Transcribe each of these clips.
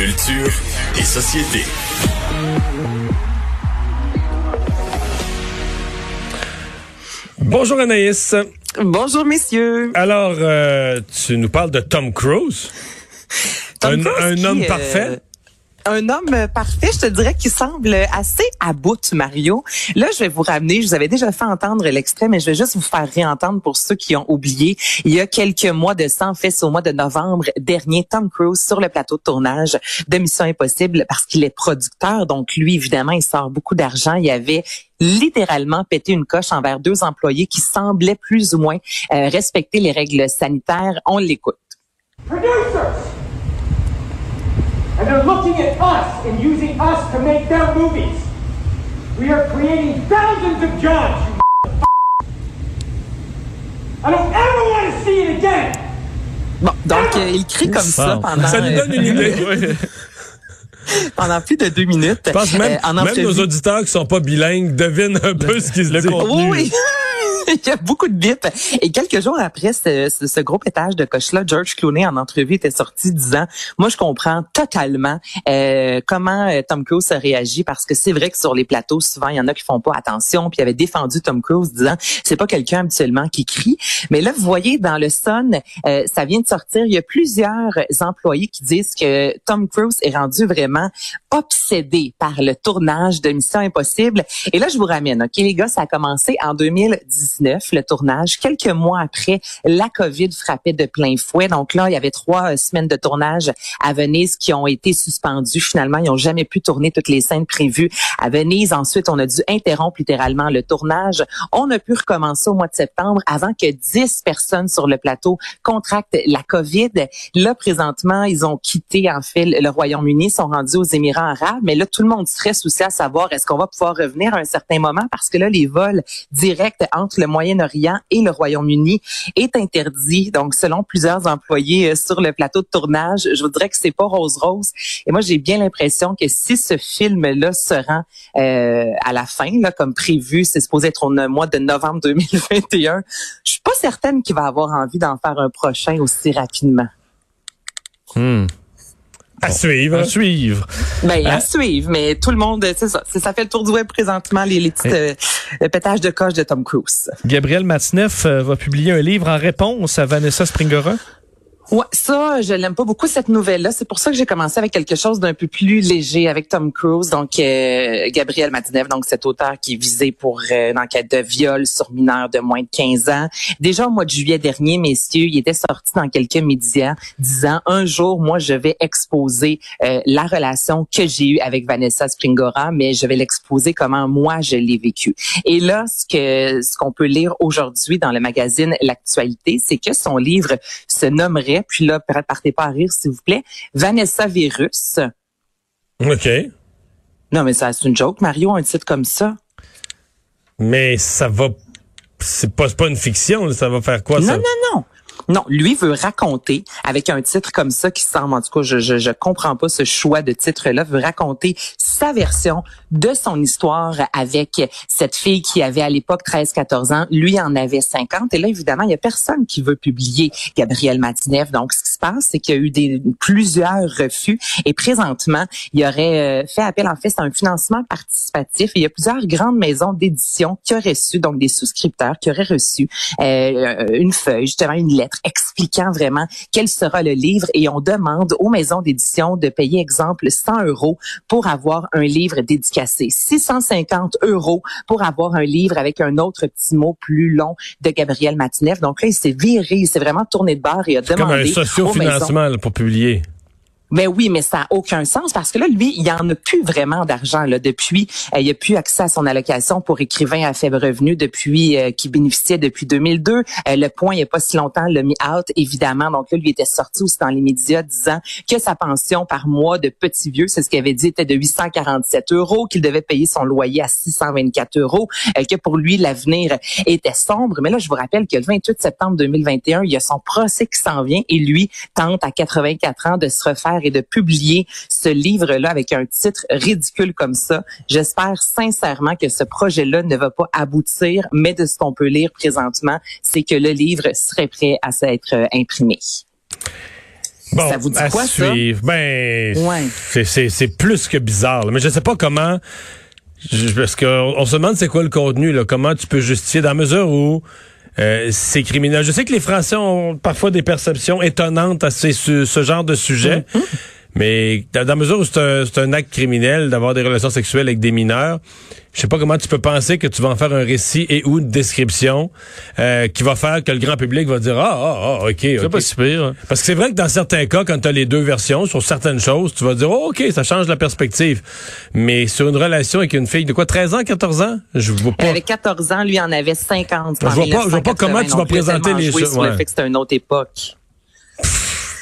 Culture et société. Bonjour Anaïs. Bonjour messieurs. Alors, euh, tu nous parles de Tom Cruise? Tom un, Cruise un qui, homme euh, parfait? Un homme parfait, je te dirais qu'il semble assez à bout, Mario. Là, je vais vous ramener, je vous avais déjà fait entendre l'extrait, mais je vais juste vous faire réentendre pour ceux qui ont oublié. Il y a quelques mois de ça, en fait, c'est au mois de novembre dernier, Tom Cruise sur le plateau de tournage de Mission Impossible parce qu'il est producteur. Donc, lui, évidemment, il sort beaucoup d'argent. Il y avait littéralement pété une coche envers deux employés qui semblaient plus ou moins euh, respecter les règles sanitaires. On l'écoute. And they're looking at us and using us to make their movies. We are creating thousands of jobs, you I don't ever want to see it again. Bon, donc euh, il crie comme ça pendant, Ça nous donne une euh, idée. pendant plus de deux minutes. Je pense même, Euh, en même entrevue- nos auditeurs qui sont pas bilingues devinent un peu ce qui se dit. Oui, oui. Il y a beaucoup de bips. Et quelques jours après ce, ce, ce gros pétage de coche-là, George Clooney, en entrevue, était sorti disant, moi, je comprends totalement euh, comment euh, Tom Cruise a réagi parce que c'est vrai que sur les plateaux, souvent, il y en a qui font pas attention. Puis il avait défendu Tom Cruise disant, c'est pas quelqu'un habituellement qui crie. Mais là, vous voyez, dans le Sun, euh, ça vient de sortir. Il y a plusieurs employés qui disent que Tom Cruise est rendu vraiment obsédé par le tournage de Mission Impossible. Et là, je vous ramène, OK, les gars, ça a commencé en 2019, le tournage. Quelques mois après, la COVID frappait de plein fouet. Donc là, il y avait trois euh, semaines de tournage à Venise qui ont été suspendues. Finalement, ils n'ont jamais pu tourner toutes les scènes prévues à Venise. Ensuite, on a dû interrompre littéralement le tournage. On a pu recommencer au mois de septembre avant que 10 personnes sur le plateau contractent la COVID. Là, présentement, ils ont quitté, en fait, le Royaume-Uni, sont rendus aux Émirats arabes. Mais là, tout le monde stresse aussi à savoir est-ce qu'on va pouvoir revenir à un certain moment parce que là, les vols directs entre le Moyen-Orient et le Royaume-Uni est interdit. Donc, selon plusieurs employés euh, sur le plateau de tournage, je vous dirais que c'est pas rose-rose. Et moi, j'ai bien l'impression que si ce film-là se rend euh, à la fin, là, comme prévu, c'est supposé être au mois de novembre 2021, je suis pas certaine qu'il va avoir envie d'en faire un prochain aussi rapidement. À suivre. À suivre. Ben, Hein? à suivre, mais tout le monde, c'est ça. Ça fait le tour du web présentement, les, les petits euh, le pétage de coche de Tom Cruise. Gabriel Matineff euh, va publier un livre en réponse à Vanessa Springora? Ouais, ça, je l'aime pas beaucoup cette nouvelle-là. C'est pour ça que j'ai commencé avec quelque chose d'un peu plus léger avec Tom Cruise, donc euh, Gabriel Matinev, donc cet auteur qui est visé pour euh, une enquête de viol sur mineurs de moins de 15 ans. Déjà au mois de juillet dernier, messieurs, il était sorti dans quelques médias disant un jour, moi, je vais exposer euh, la relation que j'ai eue avec Vanessa Springora, mais je vais l'exposer comment moi je l'ai vécu. Et là, ce que ce qu'on peut lire aujourd'hui dans le magazine L'actualité, c'est que son livre se nommerait, puis là, partez pas à rire, s'il vous plaît, Vanessa Virus. OK. Non, mais ça, c'est une joke, Mario, un titre comme ça. Mais ça va. C'est pas, pas une fiction, ça va faire quoi, ça? Non, non, non. Non, lui veut raconter avec un titre comme ça qui semble, en tout cas, je, je, comprends pas ce choix de titre-là, veut raconter sa version de son histoire avec cette fille qui avait à l'époque 13-14 ans. Lui en avait 50. Et là, évidemment, il y a personne qui veut publier Gabriel Matineff. Donc, ce qui se passe, c'est qu'il y a eu des, plusieurs refus. Et présentement, il aurait euh, fait appel, en fait, à un financement participatif. Il y a plusieurs grandes maisons d'édition qui auraient reçu, donc des souscripteurs qui auraient reçu euh, une feuille, justement une lettre expliquant vraiment quel sera le livre et on demande aux maisons d'édition de payer, exemple, 100 euros pour avoir un livre dédicacé, 650 euros pour avoir un livre avec un autre petit mot plus long de Gabriel Matineff. Donc là, il s'est viré, il s'est vraiment tourné de barre et a Comme un demandé aux maisons sociofinancement là, pour publier. Mais oui, mais ça n'a aucun sens parce que là, lui, il en a plus vraiment d'argent là depuis. Euh, il a plus accès à son allocation pour écrivain à faible revenu depuis euh, qui bénéficiait depuis 2002. Euh, le point, il n'y a pas si longtemps, l'a mis out évidemment. Donc là, lui était sorti aussi dans les médias disant que sa pension par mois de petit vieux, c'est ce qu'il avait dit, était de 847 euros, qu'il devait payer son loyer à 624 euros, euh, que pour lui l'avenir était sombre. Mais là, je vous rappelle que le 28 septembre 2021, il y a son procès qui s'en vient et lui tente à 84 ans de se refaire et de publier ce livre-là avec un titre ridicule comme ça. J'espère sincèrement que ce projet-là ne va pas aboutir, mais de ce qu'on peut lire présentement, c'est que le livre serait prêt à s'être euh, imprimé. Bon, ça vous dit à quoi, suivre. Ben, Ouais. c'est- plus que bizarre. là. Mais je sais pas comment. je- parce qu'on on se demande c'est quoi le contenu, là, comment tu peux justifier dans la mesure où euh, c'est criminel. Je sais que les Français ont parfois des perceptions étonnantes à ce genre de sujet. Mm-hmm. Mais dans dans la mesure où c'est un, c'est un acte criminel d'avoir des relations sexuelles avec des mineurs, je sais pas comment tu peux penser que tu vas en faire un récit et ou une description euh, qui va faire que le grand public va dire ah ah ah ok C'est ok. pas si pire. hein. Parce que c'est vrai que dans certains cas, quand tu as les deux versions sur certaines choses, tu vas dire oh, OK, ça change la perspective. Mais sur une relation avec une fille de quoi 13 ans, 14 ans, je vois Elle pas. avait 14 ans, lui en avait 50. Je vois pas- je vois pas comment tu vas présenter les choses. ouais. le fait que c'était une autre époque.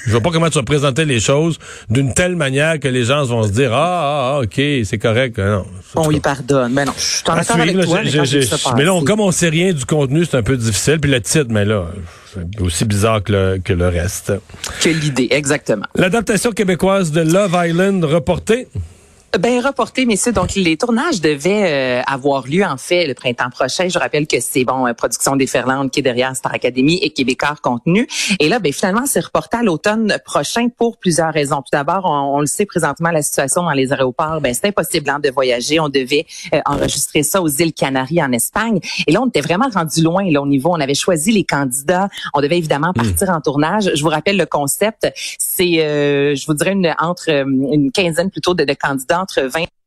Je vois pas comment tu vas présenter les choses d'une telle manière que les gens vont se dire ah, ah, ah, OK, c'est correct. Non. On lui pardonne. Mais non, je suis en suivre, avec là, toi. je- mais je- mais là, on- comme on sait rien du contenu, c'est un peu difficile. Puis le titre, mais là, c'est aussi bizarre que le, que le reste. Que l'idée, exactement. L'adaptation québécoise de Love Island reportée. Ben reporté, messieurs. Donc les tournages devaient euh, avoir lieu en fait le printemps prochain. Je rappelle que c'est bon euh, production des Ferlandes qui est derrière Star Academy et Québécois Contenu. Et là, ben finalement, c'est reporté à l'automne prochain pour plusieurs raisons. Tout d'abord, on, on le sait présentement, la situation dans les aéroports, ben c'est impossible hein, de voyager. On devait euh, enregistrer ça aux îles Canaries en Espagne. Et là, on était vraiment rendu loin là au niveau. On avait choisi les candidats. On devait évidemment partir en tournage. Je vous rappelle le concept. C'est, euh, je vous dirais, une entre euh, une quinzaine plutôt de, de candidats entre 20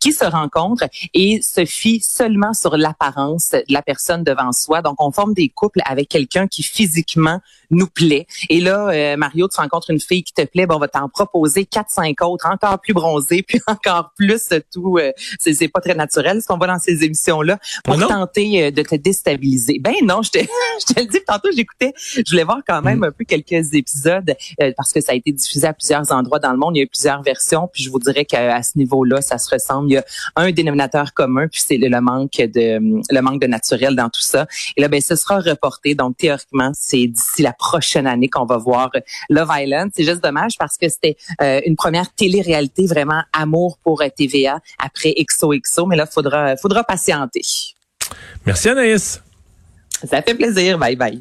qui se rencontrent et se fient seulement sur l'apparence de la personne devant soi. Donc, on forme des couples avec quelqu'un qui physiquement nous plaît. Et là, euh, Mario, tu rencontres une fille qui te plaît, bon, on va t'en proposer quatre, cinq autres, encore plus bronzées, puis encore plus tout. euh, c'est, c'est pas très naturel ce qu'on voit dans ces émissions-là pour tenter euh, de te déstabiliser. Ben non, je te, je te le dis, tantôt j'écoutais, je voulais voir quand Mm. même un peu quelques épisodes euh, parce que ça a été diffusé à plusieurs endroits dans le monde. Il y a eu plusieurs versions, puis je vous dirais qu'à ce niveau-là, ça se ressemble. Il y a un dénominateur commun, puis c'est le, manque de le manque de naturel dans tout ça. Et là, ben, ce sera reporté. Donc théoriquement, c'est d'ici la prochaine année qu'on va voir Love Island. C'est juste dommage parce que c'était euh, une première télé-réalité vraiment amour pour TVA après XOXO, mais là, faudra faudra patienter. Merci Anaïs. Ça fait plaisir. Bye bye.